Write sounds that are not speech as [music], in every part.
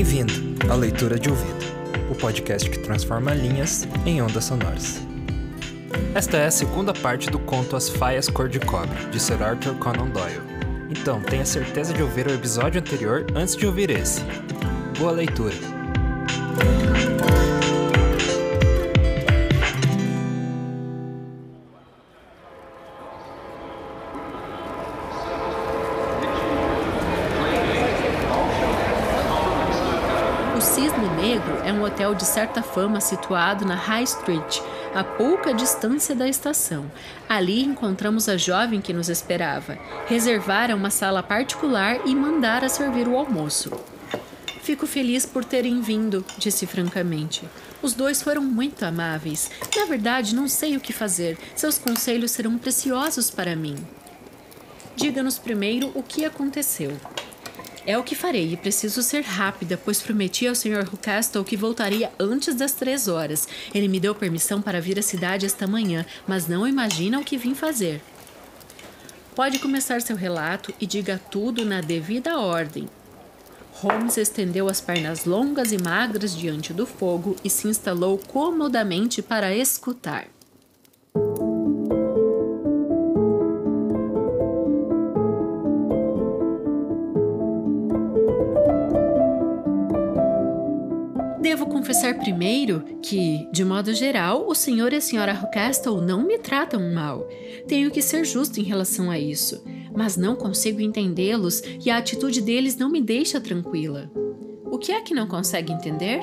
Bem-vindo à Leitura de Ouvido, o podcast que transforma linhas em ondas sonoras. Esta é a segunda parte do conto As Faias Cor de Cobre, de Sir Arthur Conan Doyle. Então, tenha certeza de ouvir o episódio anterior antes de ouvir esse. Boa leitura! Hotel de certa fama situado na High Street, a pouca distância da estação. Ali encontramos a jovem que nos esperava. Reservara uma sala particular e mandara servir o almoço. Fico feliz por terem vindo, disse francamente. Os dois foram muito amáveis. Na verdade, não sei o que fazer. Seus conselhos serão preciosos para mim. Diga-nos primeiro o que aconteceu. É o que farei e preciso ser rápida, pois prometi ao Sr. Rucastle que voltaria antes das três horas. Ele me deu permissão para vir à cidade esta manhã, mas não imagina o que vim fazer. Pode começar seu relato e diga tudo na devida ordem. Holmes estendeu as pernas longas e magras diante do fogo e se instalou comodamente para escutar. Confessar primeiro que, de modo geral, o senhor e a senhora Rockastle não me tratam mal. Tenho que ser justo em relação a isso, mas não consigo entendê-los e a atitude deles não me deixa tranquila. O que é que não consegue entender?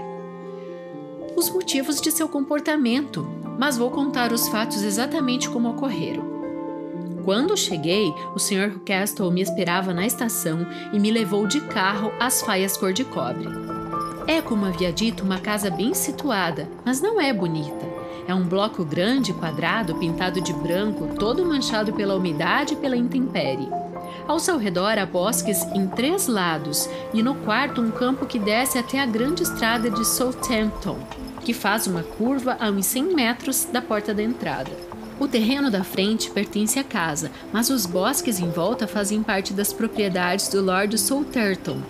Os motivos de seu comportamento, mas vou contar os fatos exatamente como ocorreram. Quando cheguei, o Sr. Castle me esperava na estação e me levou de carro às faias cor de cobre. É, como havia dito, uma casa bem situada, mas não é bonita. É um bloco grande, quadrado, pintado de branco, todo manchado pela umidade e pela intempérie. Ao seu redor há bosques em três lados e no quarto um campo que desce até a grande estrada de Southampton, que faz uma curva a uns 100 metros da porta da entrada. O terreno da frente pertence à casa, mas os bosques em volta fazem parte das propriedades do Lord Southampton,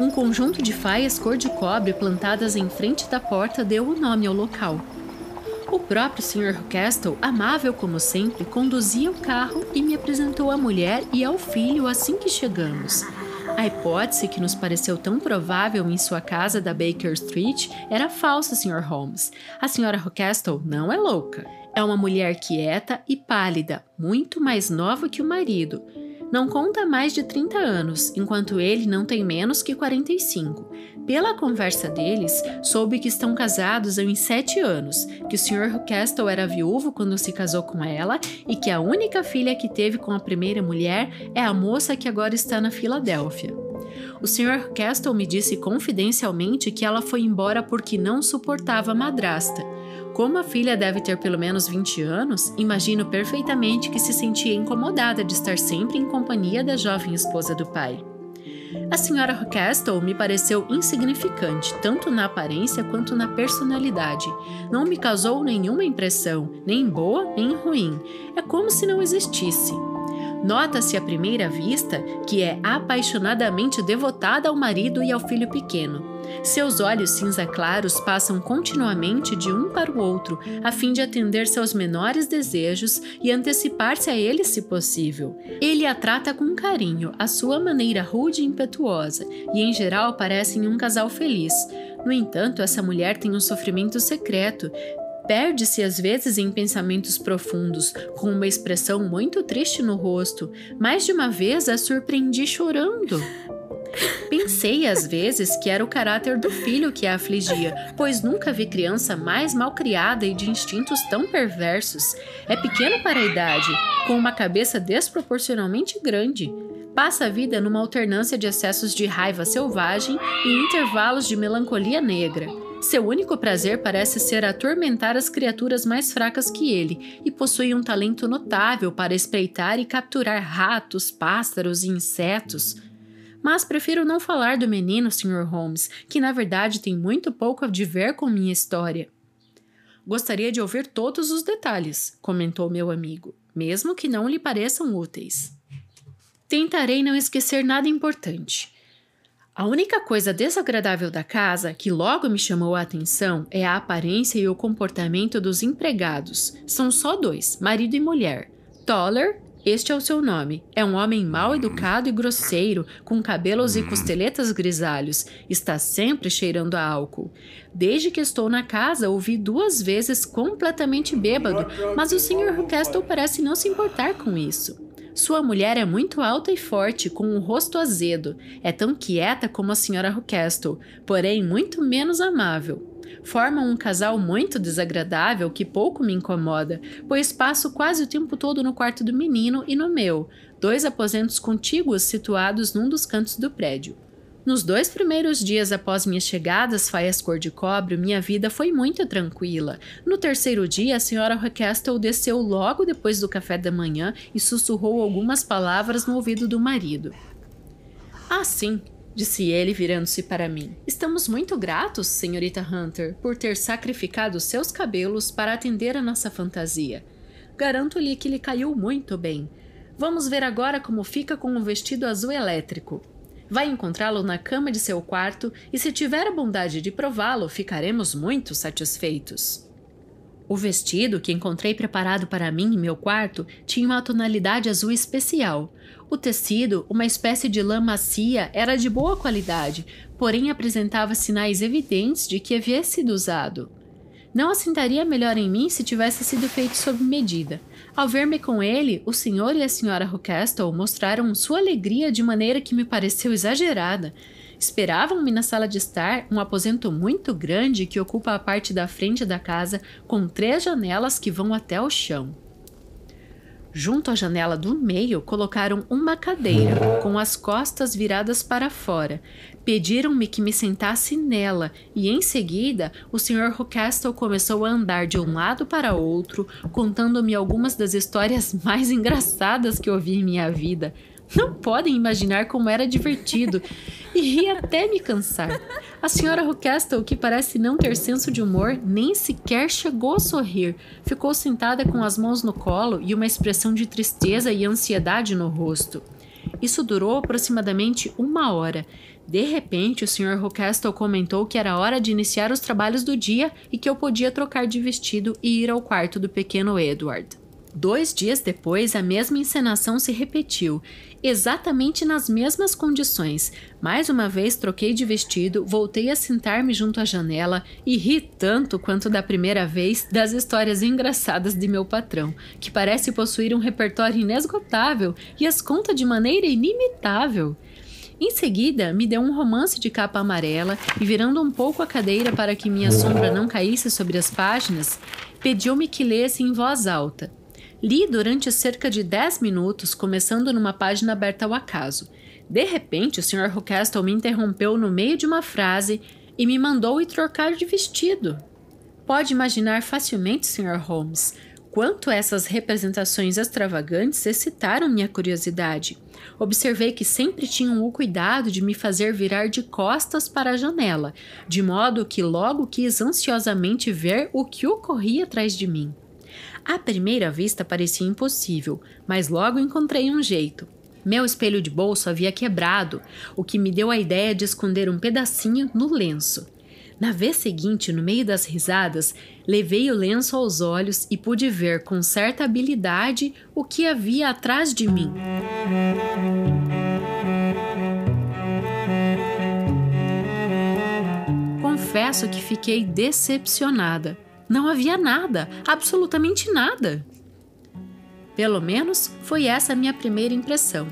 um conjunto de faias cor de cobre plantadas em frente da porta deu o nome ao local. O próprio Sr. Castle, amável como sempre, conduzia o carro e me apresentou à mulher e ao filho assim que chegamos. A hipótese que nos pareceu tão provável em sua casa da Baker Street era falsa, Sr. Holmes. A Sra. Rockastle não é louca. É uma mulher quieta e pálida, muito mais nova que o marido não conta mais de 30 anos, enquanto ele não tem menos que 45. Pela conversa deles, soube que estão casados há uns 7 anos, que o Sr. Castle era viúvo quando se casou com ela e que a única filha que teve com a primeira mulher é a moça que agora está na Filadélfia. O Sr. Castle me disse confidencialmente que ela foi embora porque não suportava a madrasta como a filha deve ter pelo menos 20 anos, imagino perfeitamente que se sentia incomodada de estar sempre em companhia da jovem esposa do pai. A senhora Castle me pareceu insignificante, tanto na aparência quanto na personalidade. Não me causou nenhuma impressão, nem boa nem ruim. É como se não existisse. Nota-se à primeira vista que é apaixonadamente devotada ao marido e ao filho pequeno. Seus olhos cinza claros passam continuamente de um para o outro, a fim de atender seus menores desejos e antecipar-se a eles se possível. Ele a trata com carinho, à sua maneira rude e impetuosa, e em geral parecem um casal feliz. No entanto, essa mulher tem um sofrimento secreto, Perde-se às vezes em pensamentos profundos, com uma expressão muito triste no rosto. Mais de uma vez a surpreendi chorando. Pensei às vezes que era o caráter do filho que a afligia, pois nunca vi criança mais mal criada e de instintos tão perversos. É pequeno para a idade, com uma cabeça desproporcionalmente grande. Passa a vida numa alternância de excessos de raiva selvagem e intervalos de melancolia negra. Seu único prazer parece ser atormentar as criaturas mais fracas que ele, e possui um talento notável para espreitar e capturar ratos, pássaros e insetos. Mas prefiro não falar do menino, Sr. Holmes, que na verdade tem muito pouco a ver com minha história. Gostaria de ouvir todos os detalhes, comentou meu amigo, mesmo que não lhe pareçam úteis. Tentarei não esquecer nada importante. A única coisa desagradável da casa que logo me chamou a atenção é a aparência e o comportamento dos empregados. São só dois, marido e mulher. Toller este é o seu nome. É um homem mal educado e grosseiro, com cabelos e costeletas grisalhos. Está sempre cheirando a álcool. Desde que estou na casa, ouvi duas vezes completamente bêbado, mas o Sr. Rucastle parece não se importar com isso. Sua mulher é muito alta e forte, com um rosto azedo. É tão quieta como a Sra. Rucastle, porém muito menos amável formam um casal muito desagradável que pouco me incomoda, pois passo quase o tempo todo no quarto do menino e no meu, dois aposentos contíguos situados num dos cantos do prédio. Nos dois primeiros dias após minha chegada às faias cor de cobre, minha vida foi muito tranquila. No terceiro dia, a senhora Requestel desceu logo depois do café da manhã e sussurrou algumas palavras no ouvido do marido. Ah, sim, disse ele virando-se para mim. Estamos muito gratos, senhorita Hunter, por ter sacrificado seus cabelos para atender a nossa fantasia. Garanto-lhe que lhe caiu muito bem. Vamos ver agora como fica com o vestido azul elétrico. Vai encontrá-lo na cama de seu quarto e, se tiver a bondade de prová-lo, ficaremos muito satisfeitos. O vestido que encontrei preparado para mim em meu quarto tinha uma tonalidade azul especial. O tecido, uma espécie de lã macia, era de boa qualidade, porém apresentava sinais evidentes de que havia sido usado. Não assentaria melhor em mim se tivesse sido feito sob medida. Ao ver-me com ele, o senhor e a senhora Rockestle mostraram sua alegria de maneira que me pareceu exagerada. Esperavam-me na sala de estar, um aposento muito grande que ocupa a parte da frente da casa, com três janelas que vão até o chão. Junto à janela do meio, colocaram uma cadeira, com as costas viradas para fora. Pediram-me que me sentasse nela, e em seguida o Sr. Rucastle começou a andar de um lado para outro, contando-me algumas das histórias [laughs] mais engraçadas que ouvi em minha vida. Não podem imaginar como era divertido e ri até me cansar. A senhora Rockestle, que parece não ter senso de humor, nem sequer chegou a sorrir. Ficou sentada com as mãos no colo e uma expressão de tristeza e ansiedade no rosto. Isso durou aproximadamente uma hora. De repente, o Sr. Rockestle comentou que era hora de iniciar os trabalhos do dia e que eu podia trocar de vestido e ir ao quarto do pequeno Edward. Dois dias depois, a mesma encenação se repetiu, exatamente nas mesmas condições. Mais uma vez troquei de vestido, voltei a sentar-me junto à janela e ri tanto quanto da primeira vez das histórias engraçadas de meu patrão, que parece possuir um repertório inesgotável e as conta de maneira inimitável. Em seguida, me deu um romance de capa amarela e, virando um pouco a cadeira para que minha sombra não caísse sobre as páginas, pediu-me que lesse em voz alta. Li durante cerca de 10 minutos, começando numa página aberta ao acaso. De repente, o Sr. Rucastle me interrompeu no meio de uma frase e me mandou ir trocar de vestido. Pode imaginar facilmente, Sr. Holmes, quanto essas representações extravagantes excitaram minha curiosidade. Observei que sempre tinham o cuidado de me fazer virar de costas para a janela, de modo que logo quis ansiosamente ver o que ocorria atrás de mim. À primeira vista parecia impossível, mas logo encontrei um jeito. Meu espelho de bolso havia quebrado, o que me deu a ideia de esconder um pedacinho no lenço. Na vez seguinte, no meio das risadas, levei o lenço aos olhos e pude ver com certa habilidade o que havia atrás de mim. Confesso que fiquei decepcionada. Não havia nada, absolutamente nada. Pelo menos foi essa a minha primeira impressão.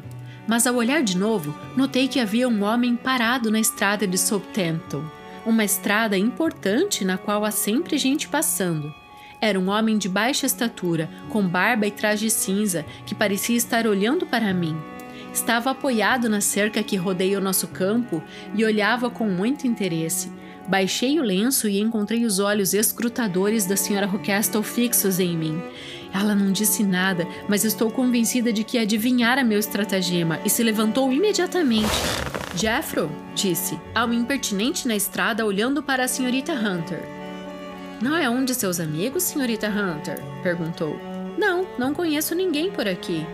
Mas ao olhar de novo, notei que havia um homem parado na estrada de Southampton, uma estrada importante na qual há sempre gente passando. Era um homem de baixa estatura, com barba e traje cinza, que parecia estar olhando para mim. Estava apoiado na cerca que rodeia o nosso campo e olhava com muito interesse. Baixei o lenço e encontrei os olhos escrutadores da senhora Rochestal fixos em mim. Ela não disse nada, mas estou convencida de que adivinhara meu estratagema e se levantou imediatamente. Jeffro, disse, ao impertinente na estrada olhando para a senhorita Hunter. Não é um de seus amigos, senhorita Hunter? perguntou. Não, não conheço ninguém por aqui.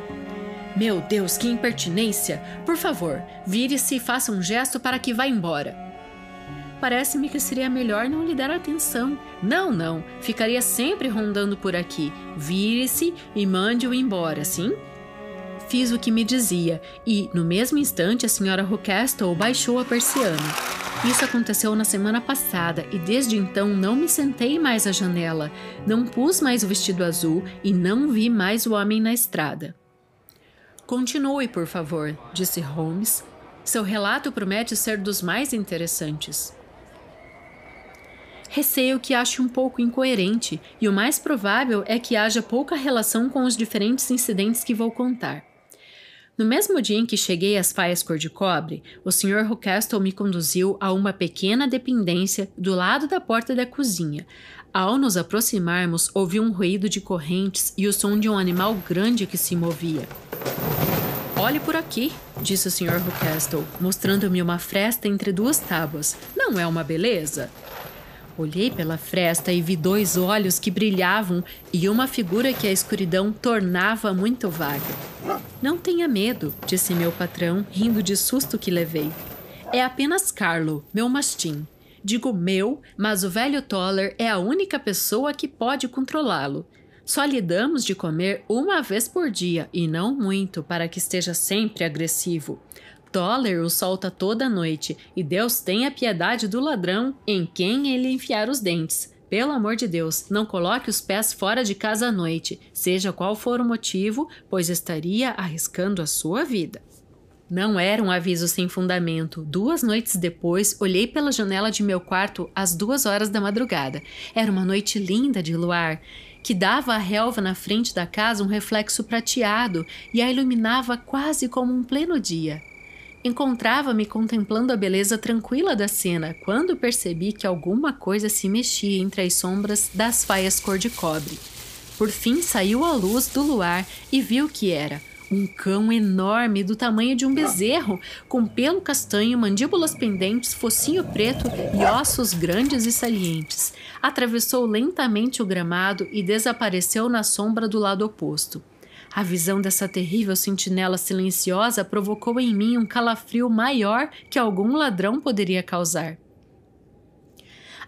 Meu Deus, que impertinência! Por favor, vire-se e faça um gesto para que vá embora. Parece-me que seria melhor não lhe dar atenção. Não, não, ficaria sempre rondando por aqui. Vire-se e mande-o embora, sim? Fiz o que me dizia e, no mesmo instante, a senhora Rochestle baixou a persiana. Isso aconteceu na semana passada e desde então não me sentei mais à janela, não pus mais o vestido azul e não vi mais o homem na estrada. Continue, por favor, disse Holmes. Seu relato promete ser dos mais interessantes. Receio que ache um pouco incoerente, e o mais provável é que haja pouca relação com os diferentes incidentes que vou contar. No mesmo dia em que cheguei às faias cor-de-cobre, o Sr. Rochestle me conduziu a uma pequena dependência do lado da porta da cozinha. Ao nos aproximarmos, ouvi um ruído de correntes e o som de um animal grande que se movia. Olhe por aqui, disse o Sr. Rochestle, mostrando-me uma fresta entre duas tábuas. Não é uma beleza? Olhei pela fresta e vi dois olhos que brilhavam e uma figura que a escuridão tornava muito vaga. Não tenha medo, disse meu patrão, rindo de susto que levei. É apenas Carlo, meu mastim. Digo meu, mas o velho Toller é a única pessoa que pode controlá-lo. Só lhe damos de comer uma vez por dia e não muito para que esteja sempre agressivo. Toller o solta toda noite, e Deus tenha piedade do ladrão em quem ele enfiar os dentes. Pelo amor de Deus, não coloque os pés fora de casa à noite, seja qual for o motivo, pois estaria arriscando a sua vida. Não era um aviso sem fundamento. Duas noites depois, olhei pela janela de meu quarto às duas horas da madrugada. Era uma noite linda de luar, que dava à relva na frente da casa um reflexo prateado e a iluminava quase como um pleno dia. Encontrava-me contemplando a beleza tranquila da cena quando percebi que alguma coisa se mexia entre as sombras das faias cor de cobre. Por fim saiu a luz do luar e vi o que era. Um cão enorme do tamanho de um bezerro, com pelo castanho, mandíbulas pendentes, focinho preto e ossos grandes e salientes. Atravessou lentamente o gramado e desapareceu na sombra do lado oposto. A visão dessa terrível sentinela silenciosa provocou em mim um calafrio maior que algum ladrão poderia causar.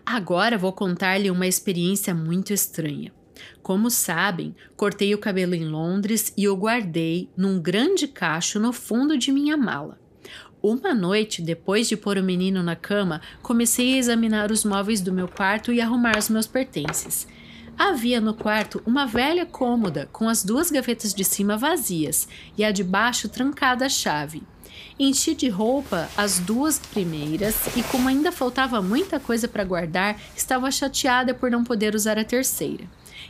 Agora vou contar-lhe uma experiência muito estranha. Como sabem, cortei o cabelo em Londres e o guardei num grande cacho no fundo de minha mala. Uma noite, depois de pôr o menino na cama, comecei a examinar os móveis do meu quarto e arrumar os meus pertences. Havia no quarto uma velha cômoda com as duas gavetas de cima vazias e a de baixo trancada à chave. Enchi de roupa as duas primeiras e, como ainda faltava muita coisa para guardar, estava chateada por não poder usar a terceira.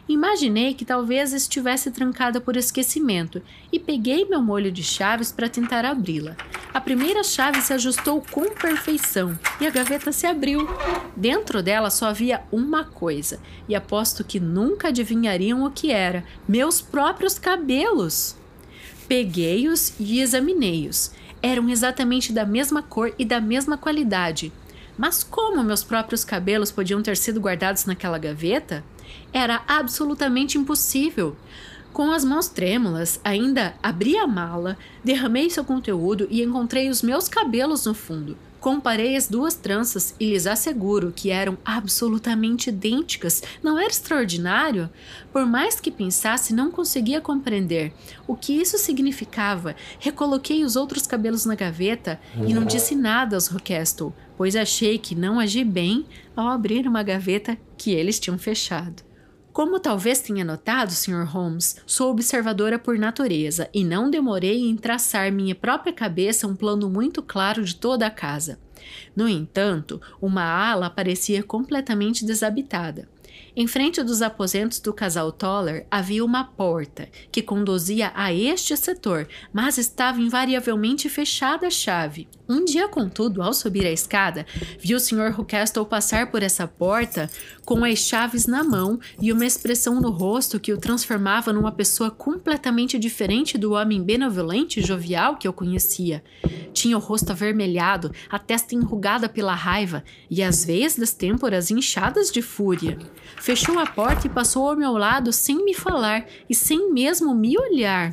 Imaginei que talvez estivesse trancada por esquecimento e peguei meu molho de chaves para tentar abri-la. A primeira chave se ajustou com perfeição e a gaveta se abriu. Dentro dela só havia uma coisa, e aposto que nunca adivinhariam o que era: meus próprios cabelos. Peguei-os e examinei-os. Eram exatamente da mesma cor e da mesma qualidade. Mas como meus próprios cabelos podiam ter sido guardados naquela gaveta? Era absolutamente impossível. Com as mãos trêmulas, ainda abri a mala, derramei seu conteúdo e encontrei os meus cabelos no fundo. Comparei as duas tranças e lhes asseguro que eram absolutamente idênticas. Não era extraordinário? Por mais que pensasse, não conseguia compreender o que isso significava. Recoloquei os outros cabelos na gaveta e não disse nada aos Rockestle, pois achei que não agi bem ao abrir uma gaveta que eles tinham fechado. Como talvez tenha notado, Sr. Holmes, sou observadora por natureza e não demorei em traçar minha própria cabeça um plano muito claro de toda a casa. No entanto, uma ala parecia completamente desabitada. Em frente dos aposentos do casal Toller havia uma porta que conduzia a este setor, mas estava invariavelmente fechada a chave. Um dia, contudo, ao subir a escada, viu o Sr. Rucastle passar por essa porta com as chaves na mão e uma expressão no rosto que o transformava numa pessoa completamente diferente do homem benevolente e jovial que eu conhecia. Tinha o rosto avermelhado, a testa enrugada pela raiva e as veias das têmporas inchadas de fúria. Fechou a porta e passou ao meu lado sem me falar e sem mesmo me olhar.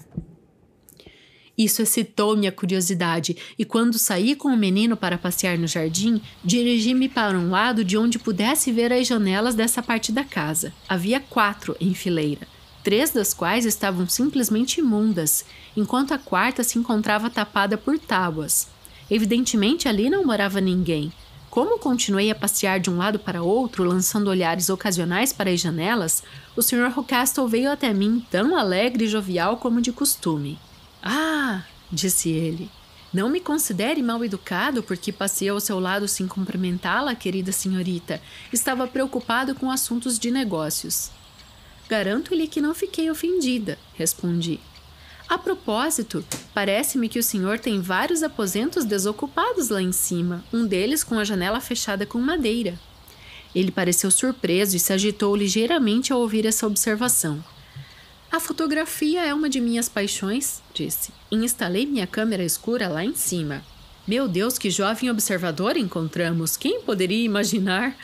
Isso excitou minha curiosidade, e quando saí com o menino para passear no jardim, dirigi-me para um lado de onde pudesse ver as janelas dessa parte da casa. Havia quatro em fileira, três das quais estavam simplesmente imundas, enquanto a quarta se encontrava tapada por tábuas. Evidentemente ali não morava ninguém. Como continuei a passear de um lado para outro, lançando olhares ocasionais para as janelas, o Sr. Rocastle veio até mim tão alegre e jovial como de costume. Ah, disse ele. Não me considere mal educado porque passei ao seu lado sem cumprimentá-la, querida senhorita. Estava preocupado com assuntos de negócios. Garanto-lhe que não fiquei ofendida, respondi. A propósito, parece-me que o senhor tem vários aposentos desocupados lá em cima, um deles com a janela fechada com madeira. Ele pareceu surpreso e se agitou ligeiramente ao ouvir essa observação. A fotografia é uma de minhas paixões, disse. E instalei minha câmera escura lá em cima. Meu Deus, que jovem observador encontramos! Quem poderia imaginar?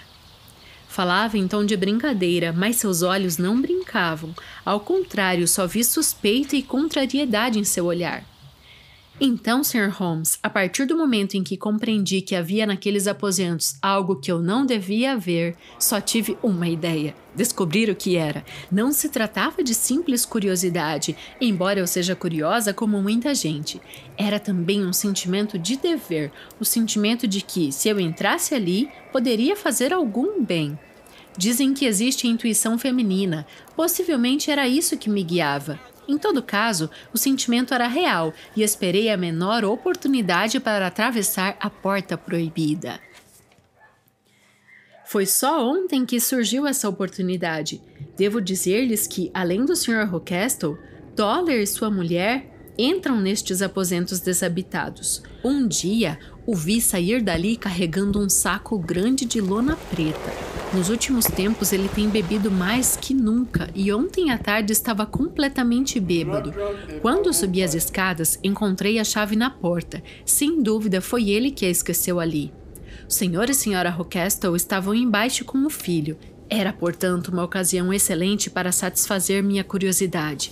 Falava em tom de brincadeira, mas seus olhos não brincavam. Ao contrário, só vi suspeita e contrariedade em seu olhar. Então, Sr. Holmes, a partir do momento em que compreendi que havia naqueles aposentos algo que eu não devia ver, só tive uma ideia: descobrir o que era. Não se tratava de simples curiosidade, embora eu seja curiosa como muita gente. Era também um sentimento de dever, o sentimento de que, se eu entrasse ali, poderia fazer algum bem. Dizem que existe intuição feminina. Possivelmente era isso que me guiava. Em todo caso, o sentimento era real e esperei a menor oportunidade para atravessar a porta proibida. Foi só ontem que surgiu essa oportunidade. Devo dizer-lhes que, além do Sr. Rockestle, Toller e sua mulher entram nestes aposentos desabitados. Um dia, o vi sair dali carregando um saco grande de lona preta. Nos últimos tempos ele tem bebido mais que nunca e ontem à tarde estava completamente bêbado. Quando subi as escadas, encontrei a chave na porta. Sem dúvida foi ele que a esqueceu ali. O senhor e senhora Rockestle estavam embaixo com o filho. Era, portanto, uma ocasião excelente para satisfazer minha curiosidade.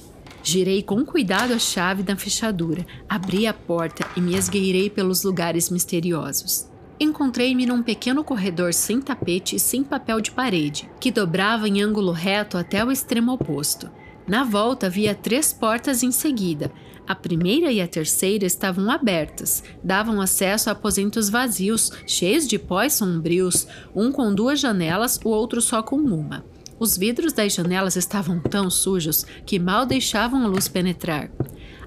Girei com cuidado a chave da fechadura, abri a porta e me esgueirei pelos lugares misteriosos. Encontrei-me num pequeno corredor sem tapete e sem papel de parede, que dobrava em ângulo reto até o extremo oposto. Na volta havia três portas em seguida. A primeira e a terceira estavam abertas, davam acesso a aposentos vazios, cheios de pós sombrios, um com duas janelas, o outro só com uma. Os vidros das janelas estavam tão sujos que mal deixavam a luz penetrar.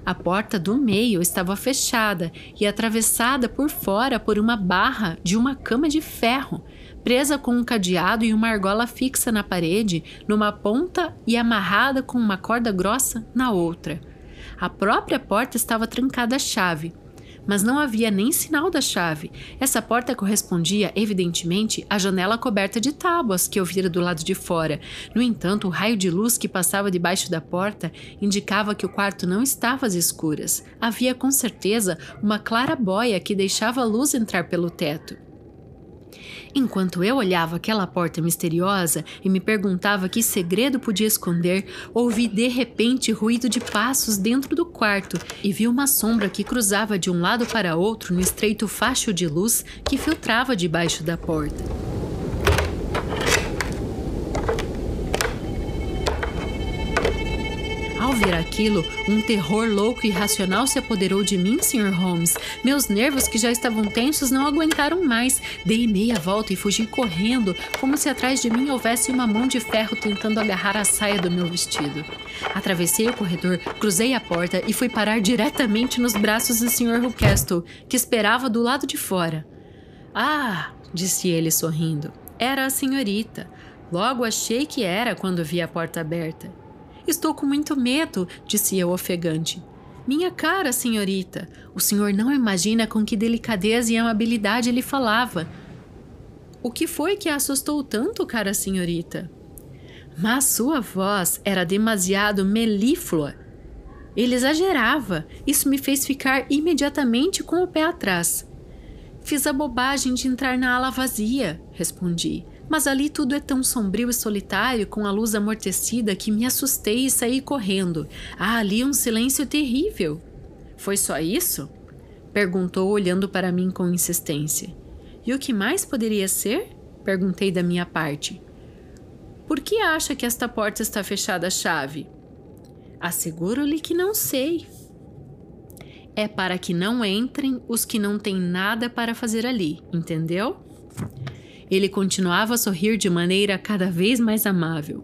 A porta do meio estava fechada e atravessada por fora por uma barra de uma cama de ferro, presa com um cadeado e uma argola fixa na parede, numa ponta e amarrada com uma corda grossa na outra. A própria porta estava trancada à chave, mas não havia nem sinal da chave. Essa porta correspondia, evidentemente, à janela coberta de tábuas que eu vira do lado de fora. No entanto, o raio de luz que passava debaixo da porta indicava que o quarto não estava às escuras. Havia com certeza uma clara boia que deixava a luz entrar pelo teto. Enquanto eu olhava aquela porta misteriosa e me perguntava que segredo podia esconder, ouvi de repente ruído de passos dentro do quarto e vi uma sombra que cruzava de um lado para outro no estreito facho de luz que filtrava debaixo da porta. Ao ver aquilo, um terror louco e irracional se apoderou de mim, Sr. Holmes. Meus nervos, que já estavam tensos, não aguentaram mais. Dei meia volta e fugi correndo, como se atrás de mim houvesse uma mão de ferro tentando agarrar a saia do meu vestido. Atravessei o corredor, cruzei a porta e fui parar diretamente nos braços do Sr. Rucastle, que esperava do lado de fora. Ah, disse ele sorrindo. Era a senhorita. Logo achei que era quando vi a porta aberta. Estou com muito medo, disse eu ofegante. Minha cara, senhorita, o senhor não imagina com que delicadeza e amabilidade ele falava. O que foi que a assustou tanto, cara senhorita? Mas sua voz era demasiado melíflua. Ele exagerava. Isso me fez ficar imediatamente com o pé atrás. Fiz a bobagem de entrar na ala vazia, respondi. Mas ali tudo é tão sombrio e solitário, com a luz amortecida, que me assustei e saí correndo. Há ali um silêncio terrível. Foi só isso? Perguntou, olhando para mim com insistência. E o que mais poderia ser? Perguntei da minha parte. Por que acha que esta porta está fechada à chave? Asseguro-lhe que não sei. É para que não entrem os que não têm nada para fazer ali, entendeu? Ele continuava a sorrir de maneira cada vez mais amável.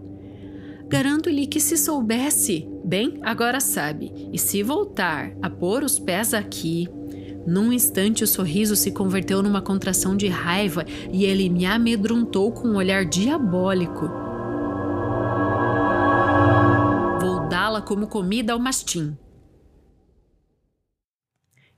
Garanto-lhe que se soubesse, bem, agora sabe, e se voltar a pôr os pés aqui. Num instante o sorriso se converteu numa contração de raiva e ele me amedrontou com um olhar diabólico. Vou dá-la como comida ao mastim,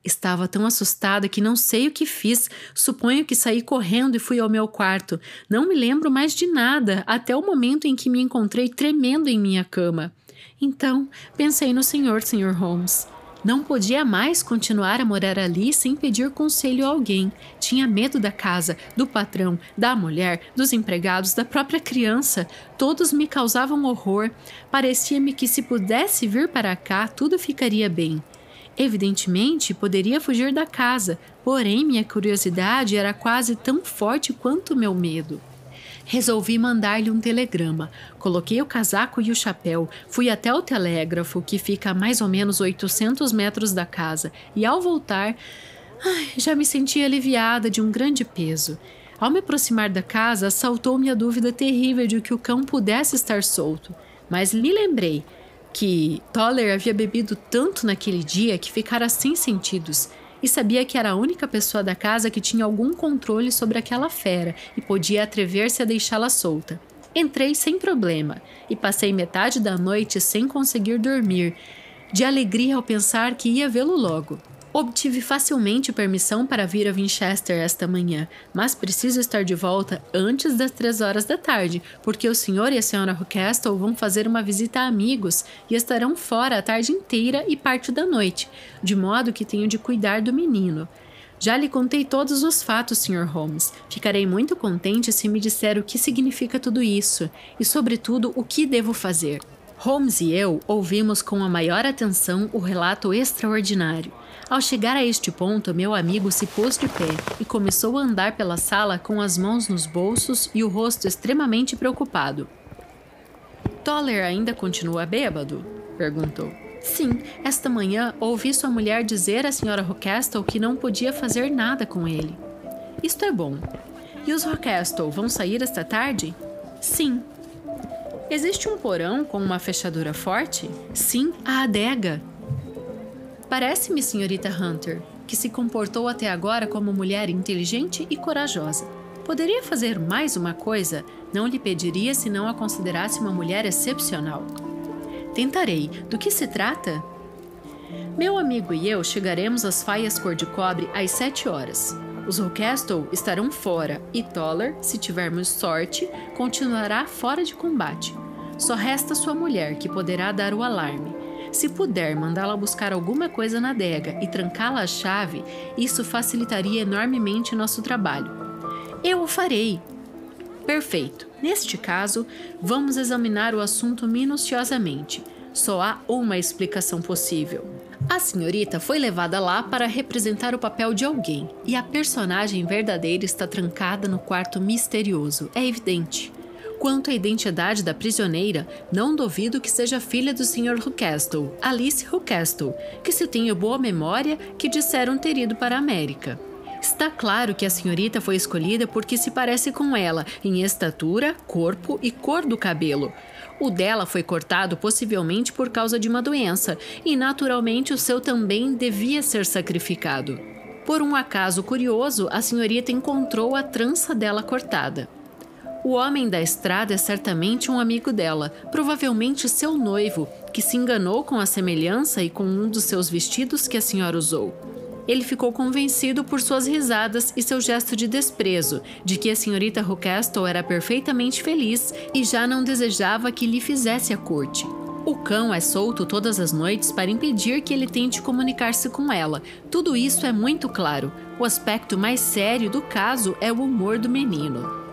Estava tão assustada que não sei o que fiz. Suponho que saí correndo e fui ao meu quarto. Não me lembro mais de nada, até o momento em que me encontrei tremendo em minha cama. Então, pensei no senhor, Sr. Holmes. Não podia mais continuar a morar ali sem pedir conselho a alguém. Tinha medo da casa, do patrão, da mulher, dos empregados, da própria criança. Todos me causavam horror. Parecia-me que se pudesse vir para cá, tudo ficaria bem. Evidentemente, poderia fugir da casa, porém minha curiosidade era quase tão forte quanto meu medo. Resolvi mandar-lhe um telegrama. Coloquei o casaco e o chapéu, fui até o telégrafo, que fica a mais ou menos 800 metros da casa, e ao voltar, ai, já me senti aliviada de um grande peso. Ao me aproximar da casa, assaltou-me a dúvida terrível de que o cão pudesse estar solto. Mas me lembrei que Toller havia bebido tanto naquele dia que ficara sem sentidos e sabia que era a única pessoa da casa que tinha algum controle sobre aquela fera e podia atrever-se a deixá-la solta. Entrei sem problema e passei metade da noite sem conseguir dormir, de alegria ao pensar que ia vê-lo logo. Obtive facilmente permissão para vir a Winchester esta manhã, mas preciso estar de volta antes das três horas da tarde, porque o senhor e a senhora Rockestle vão fazer uma visita a amigos e estarão fora a tarde inteira e parte da noite, de modo que tenho de cuidar do menino. Já lhe contei todos os fatos, Sr. Holmes. Ficarei muito contente se me disser o que significa tudo isso e, sobretudo, o que devo fazer. Holmes e eu ouvimos com a maior atenção o relato extraordinário. Ao chegar a este ponto, meu amigo se pôs de pé e começou a andar pela sala com as mãos nos bolsos e o rosto extremamente preocupado. Toller ainda continua bêbado? perguntou. Sim, esta manhã ouvi sua mulher dizer à senhora Rockestle que não podia fazer nada com ele. Isto é bom. E os Rockestle vão sair esta tarde? Sim. Existe um porão com uma fechadura forte? Sim, a adega. Parece-me, senhorita Hunter, que se comportou até agora como mulher inteligente e corajosa. Poderia fazer mais uma coisa? Não lhe pediria se não a considerasse uma mulher excepcional. Tentarei. Do que se trata? Meu amigo e eu chegaremos às faias cor-de-cobre às sete horas. Os Rockestle estarão fora e Toller, se tivermos sorte, continuará fora de combate. Só resta sua mulher, que poderá dar o alarme. Se puder mandá-la buscar alguma coisa na adega e trancá-la à chave, isso facilitaria enormemente nosso trabalho. Eu o farei. Perfeito. Neste caso, vamos examinar o assunto minuciosamente. Só há uma explicação possível. A senhorita foi levada lá para representar o papel de alguém, e a personagem verdadeira está trancada no quarto misterioso, é evidente. Quanto à identidade da prisioneira, não duvido que seja filha do Sr. Hucastle, Alice Hucastle, que se tenho boa memória que disseram ter ido para a América. Está claro que a senhorita foi escolhida porque se parece com ela em estatura, corpo e cor do cabelo. O dela foi cortado possivelmente por causa de uma doença, e naturalmente o seu também devia ser sacrificado. Por um acaso curioso, a senhorita encontrou a trança dela cortada. O homem da estrada é certamente um amigo dela, provavelmente seu noivo, que se enganou com a semelhança e com um dos seus vestidos que a senhora usou. Ele ficou convencido por suas risadas e seu gesto de desprezo, de que a senhorita Rucastle era perfeitamente feliz e já não desejava que lhe fizesse a corte. O cão é solto todas as noites para impedir que ele tente comunicar-se com ela. Tudo isso é muito claro. O aspecto mais sério do caso é o humor do menino.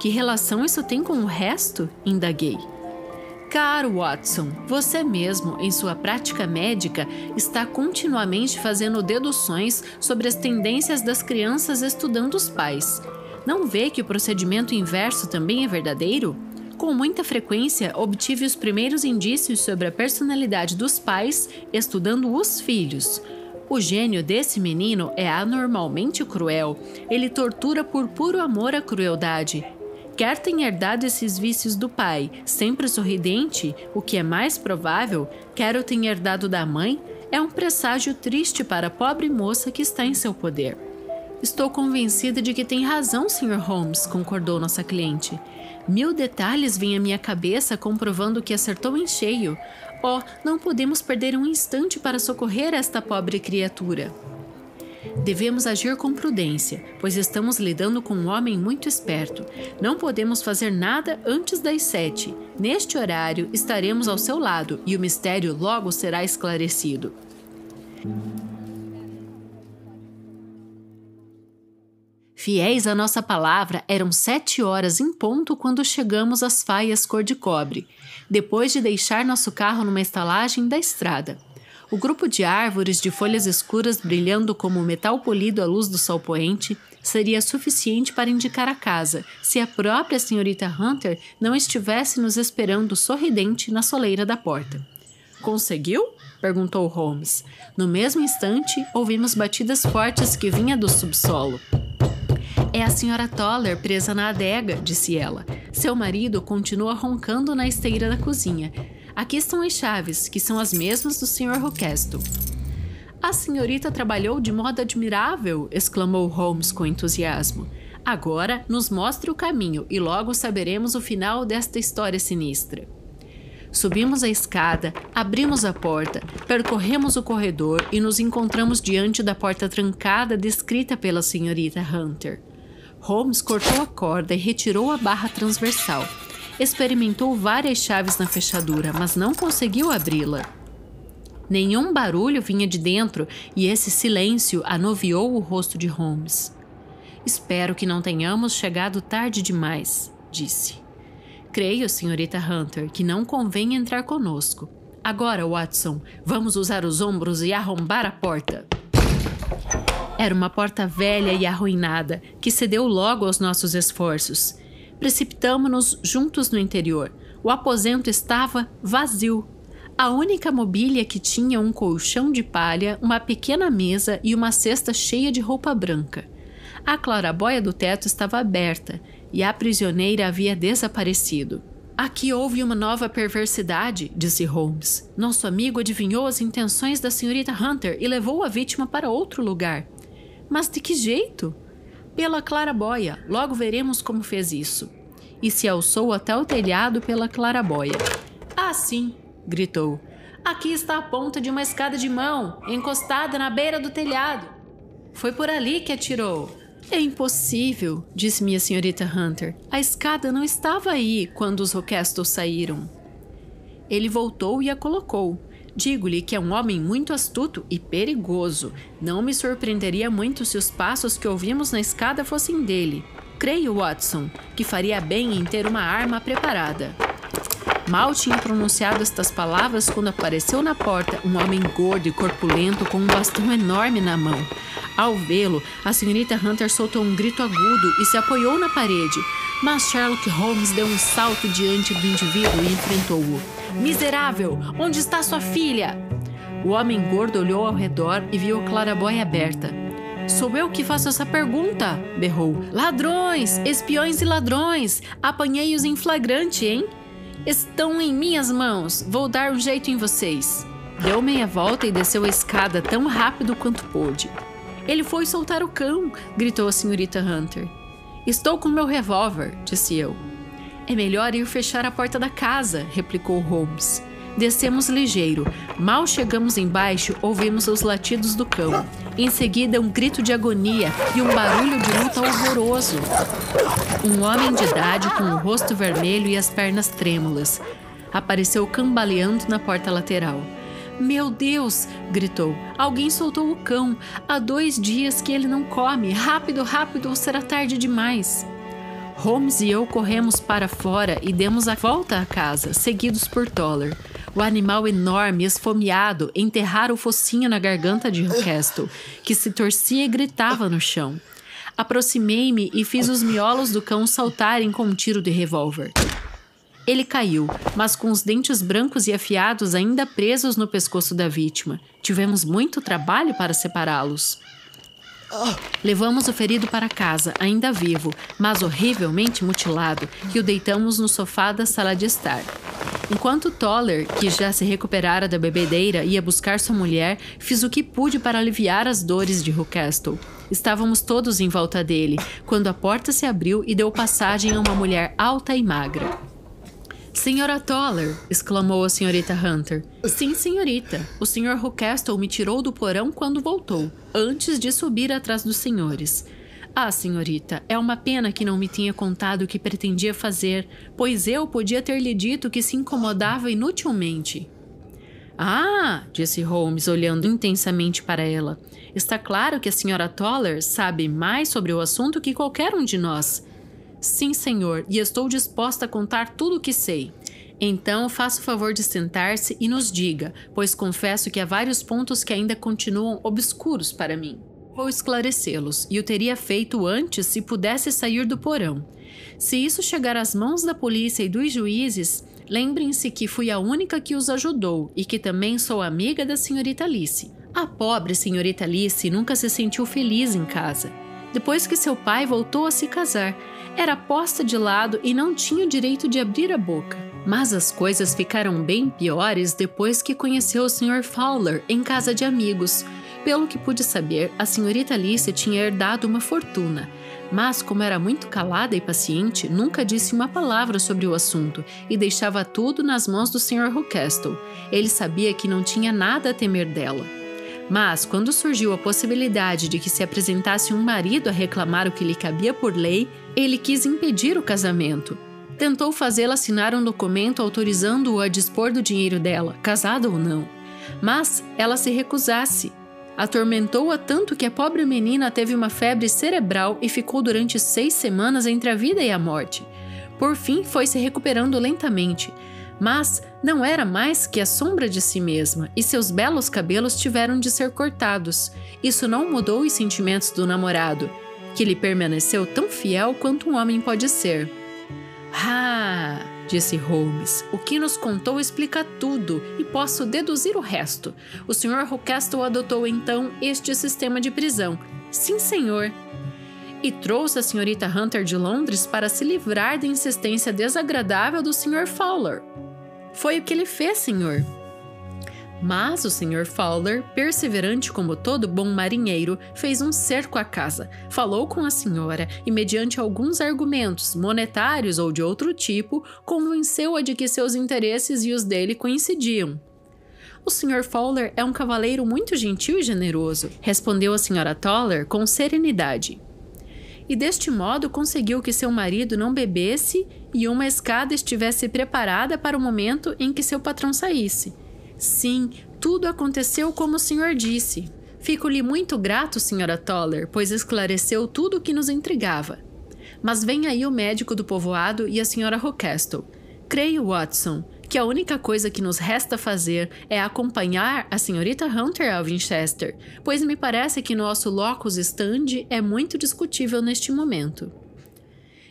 Que relação isso tem com o resto? indaguei. Caro Watson, você mesmo, em sua prática médica, está continuamente fazendo deduções sobre as tendências das crianças estudando os pais. Não vê que o procedimento inverso também é verdadeiro? Com muita frequência, obtive os primeiros indícios sobre a personalidade dos pais estudando os filhos. O gênio desse menino é anormalmente cruel. Ele tortura por puro amor à crueldade quer tenha herdado esses vícios do pai, sempre sorridente, o que é mais provável, quer o tenha herdado da mãe, é um presságio triste para a pobre moça que está em seu poder. Estou convencida de que tem razão, Sr. Holmes, concordou nossa cliente. Mil detalhes vêm à minha cabeça comprovando que acertou em cheio. Oh, não podemos perder um instante para socorrer esta pobre criatura. Devemos agir com prudência, pois estamos lidando com um homem muito esperto. Não podemos fazer nada antes das sete. Neste horário estaremos ao seu lado e o mistério logo será esclarecido. Fiéis à nossa palavra, eram sete horas em ponto quando chegamos às faias cor de cobre, depois de deixar nosso carro numa estalagem da estrada. O grupo de árvores de folhas escuras brilhando como metal polido à luz do sol poente seria suficiente para indicar a casa, se a própria senhorita Hunter não estivesse nos esperando sorridente na soleira da porta. Conseguiu? perguntou Holmes. No mesmo instante, ouvimos batidas fortes que vinha do subsolo. É a senhora Toller presa na adega, disse ela. Seu marido continua roncando na esteira da cozinha. Aqui estão as chaves, que são as mesmas do Sr. Roquesto. A senhorita trabalhou de modo admirável, exclamou Holmes com entusiasmo. Agora nos mostre o caminho e logo saberemos o final desta história sinistra. Subimos a escada, abrimos a porta, percorremos o corredor e nos encontramos diante da porta trancada descrita pela senhorita Hunter. Holmes cortou a corda e retirou a barra transversal. Experimentou várias chaves na fechadura, mas não conseguiu abri-la. Nenhum barulho vinha de dentro e esse silêncio anuviou o rosto de Holmes. Espero que não tenhamos chegado tarde demais, disse. Creio, senhorita Hunter, que não convém entrar conosco. Agora, Watson, vamos usar os ombros e arrombar a porta. Era uma porta velha e arruinada, que cedeu logo aos nossos esforços precipitamo-nos juntos no interior. O aposento estava vazio. A única mobília que tinha um colchão de palha, uma pequena mesa e uma cesta cheia de roupa branca. A clarabóia do teto estava aberta e a prisioneira havia desaparecido. Aqui houve uma nova perversidade, disse Holmes. Nosso amigo adivinhou as intenções da senhorita Hunter e levou a vítima para outro lugar. Mas de que jeito? Pela clarabóia. Logo veremos como fez isso. E se alçou até o telhado pela clarabóia. Ah, sim! gritou. Aqui está a ponta de uma escada de mão, encostada na beira do telhado. Foi por ali que atirou. É impossível, disse minha senhorita Hunter. A escada não estava aí quando os Roquestos saíram. Ele voltou e a colocou. Digo-lhe que é um homem muito astuto e perigoso. Não me surpreenderia muito se os passos que ouvimos na escada fossem dele. Creio, Watson, que faria bem em ter uma arma preparada. Mal tinha pronunciado estas palavras quando apareceu na porta um homem gordo e corpulento com um bastão enorme na mão. Ao vê-lo, a senhorita Hunter soltou um grito agudo e se apoiou na parede, mas Sherlock Holmes deu um salto diante do indivíduo e enfrentou-o. Miserável! Onde está sua filha? O homem gordo olhou ao redor e viu a clarabóia aberta. Sou eu que faço essa pergunta, berrou. Ladrões! Espiões e ladrões! Apanhei-os em flagrante, hein? Estão em minhas mãos. Vou dar um jeito em vocês. Deu meia volta e desceu a escada tão rápido quanto pôde. Ele foi soltar o cão, gritou a senhorita Hunter. Estou com meu revólver, disse eu. É melhor ir fechar a porta da casa, replicou Holmes. Descemos ligeiro. Mal chegamos embaixo, ouvimos os latidos do cão. Em seguida, um grito de agonia e um barulho de luta horroroso. Um homem de idade com o rosto vermelho e as pernas trêmulas apareceu cambaleando na porta lateral. Meu Deus! gritou. Alguém soltou o cão. Há dois dias que ele não come. Rápido, rápido, ou será tarde demais. Holmes e eu corremos para fora e demos a volta à casa, seguidos por Toller. O animal enorme, esfomeado, enterrara o focinho na garganta de Castle, que se torcia e gritava no chão. Aproximei-me e fiz os miolos do cão saltarem com um tiro de revólver. Ele caiu, mas com os dentes brancos e afiados ainda presos no pescoço da vítima. Tivemos muito trabalho para separá-los. Levamos o ferido para casa, ainda vivo, mas horrivelmente mutilado, e o deitamos no sofá da sala de estar. Enquanto Toller, que já se recuperara da bebedeira, ia buscar sua mulher, fiz o que pude para aliviar as dores de Rucastle. Estávamos todos em volta dele, quando a porta se abriu e deu passagem a uma mulher alta e magra. Senhora Toller! exclamou a senhorita Hunter. Sim, senhorita. O senhor Rucastle me tirou do porão quando voltou, antes de subir atrás dos senhores. Ah, senhorita, é uma pena que não me tinha contado o que pretendia fazer, pois eu podia ter lhe dito que se incomodava inutilmente. Ah, disse Holmes, olhando intensamente para ela. Está claro que a senhora Toller sabe mais sobre o assunto que qualquer um de nós. Sim, senhor, e estou disposta a contar tudo o que sei. Então, faça o favor de sentar-se e nos diga, pois confesso que há vários pontos que ainda continuam obscuros para mim. Vou esclarecê-los, e o teria feito antes se pudesse sair do porão. Se isso chegar às mãos da polícia e dos juízes, lembrem-se que fui a única que os ajudou e que também sou amiga da senhorita Alice. A pobre senhorita Alice nunca se sentiu feliz em casa. Depois que seu pai voltou a se casar, era posta de lado e não tinha o direito de abrir a boca. Mas as coisas ficaram bem piores depois que conheceu o Sr. Fowler em casa de amigos, pelo que pude saber, a senhorita Alice tinha herdado uma fortuna, mas, como era muito calada e paciente, nunca disse uma palavra sobre o assunto e deixava tudo nas mãos do Sr. Rucastle. Ele sabia que não tinha nada a temer dela. Mas, quando surgiu a possibilidade de que se apresentasse um marido a reclamar o que lhe cabia por lei, ele quis impedir o casamento. Tentou fazê-la assinar um documento autorizando-o a dispor do dinheiro dela, casada ou não. Mas ela se recusasse atormentou-a tanto que a pobre menina teve uma febre cerebral e ficou durante seis semanas entre a vida e a morte. Por fim, foi se recuperando lentamente, mas não era mais que a sombra de si mesma e seus belos cabelos tiveram de ser cortados. Isso não mudou os sentimentos do namorado, que lhe permaneceu tão fiel quanto um homem pode ser. Ah! disse Holmes. O que nos contou explica tudo e posso deduzir o resto. O Sr. Rucastle adotou então este sistema de prisão. Sim, senhor. E trouxe a senhorita Hunter de Londres para se livrar da insistência desagradável do Sr. Fowler. Foi o que ele fez, senhor. Mas o Sr. Fowler, perseverante como todo bom marinheiro, fez um cerco à casa, falou com a senhora e, mediante alguns argumentos monetários ou de outro tipo, convenceu-a de que seus interesses e os dele coincidiam. O Sr. Fowler é um cavaleiro muito gentil e generoso, respondeu a Sra. Toller com serenidade. E deste modo conseguiu que seu marido não bebesse e uma escada estivesse preparada para o momento em que seu patrão saísse. Sim, tudo aconteceu como o senhor disse. Fico-lhe muito grato, senhora Toller, pois esclareceu tudo o que nos intrigava. Mas vem aí o médico do povoado e a senhora Rockestle. Creio, Watson, que a única coisa que nos resta fazer é acompanhar a senhorita Hunter a Winchester, pois me parece que nosso locus standi é muito discutível neste momento.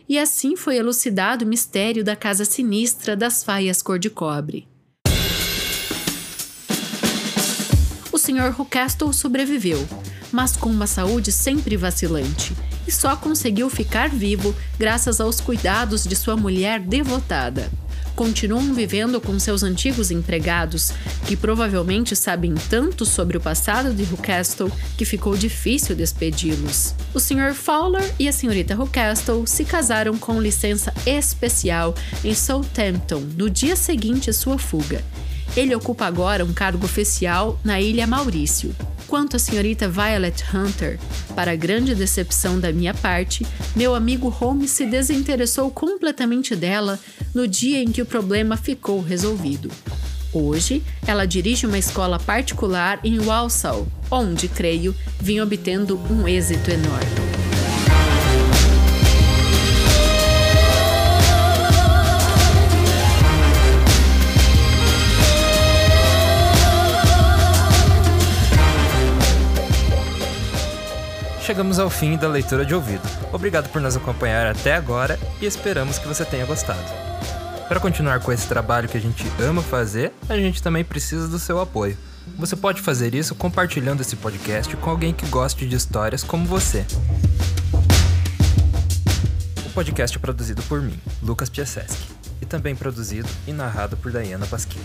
E assim foi elucidado o mistério da casa sinistra das faias cor de cobre. O Sr. Rucastle sobreviveu, mas com uma saúde sempre vacilante, e só conseguiu ficar vivo graças aos cuidados de sua mulher devotada continuam vivendo com seus antigos empregados, que provavelmente sabem tanto sobre o passado de Rucastle que ficou difícil despedi-los. O Sr. Fowler e a Srta. Rucastle se casaram com licença especial em Southampton no dia seguinte à sua fuga. Ele ocupa agora um cargo oficial na Ilha Maurício. Quanto à senhorita Violet Hunter, para grande decepção da minha parte, meu amigo Holmes se desinteressou completamente dela no dia em que o problema ficou resolvido. Hoje, ela dirige uma escola particular em Walsall, onde, creio, vim obtendo um êxito enorme. Chegamos ao fim da leitura de ouvido. Obrigado por nos acompanhar até agora e esperamos que você tenha gostado. Para continuar com esse trabalho que a gente ama fazer, a gente também precisa do seu apoio. Você pode fazer isso compartilhando esse podcast com alguém que goste de histórias como você. O podcast é produzido por mim, Lucas Piaseski, e também produzido e narrado por Diana Pasquim.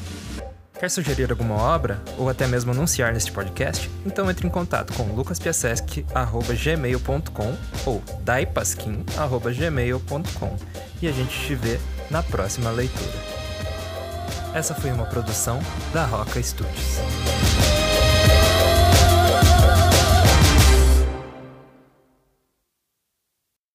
Quer sugerir alguma obra ou até mesmo anunciar neste podcast? Então entre em contato com lucaspiasesc@gmail.com ou daipasquim@gmail.com e a gente te vê na próxima leitura. Essa foi uma produção da Roca Studios.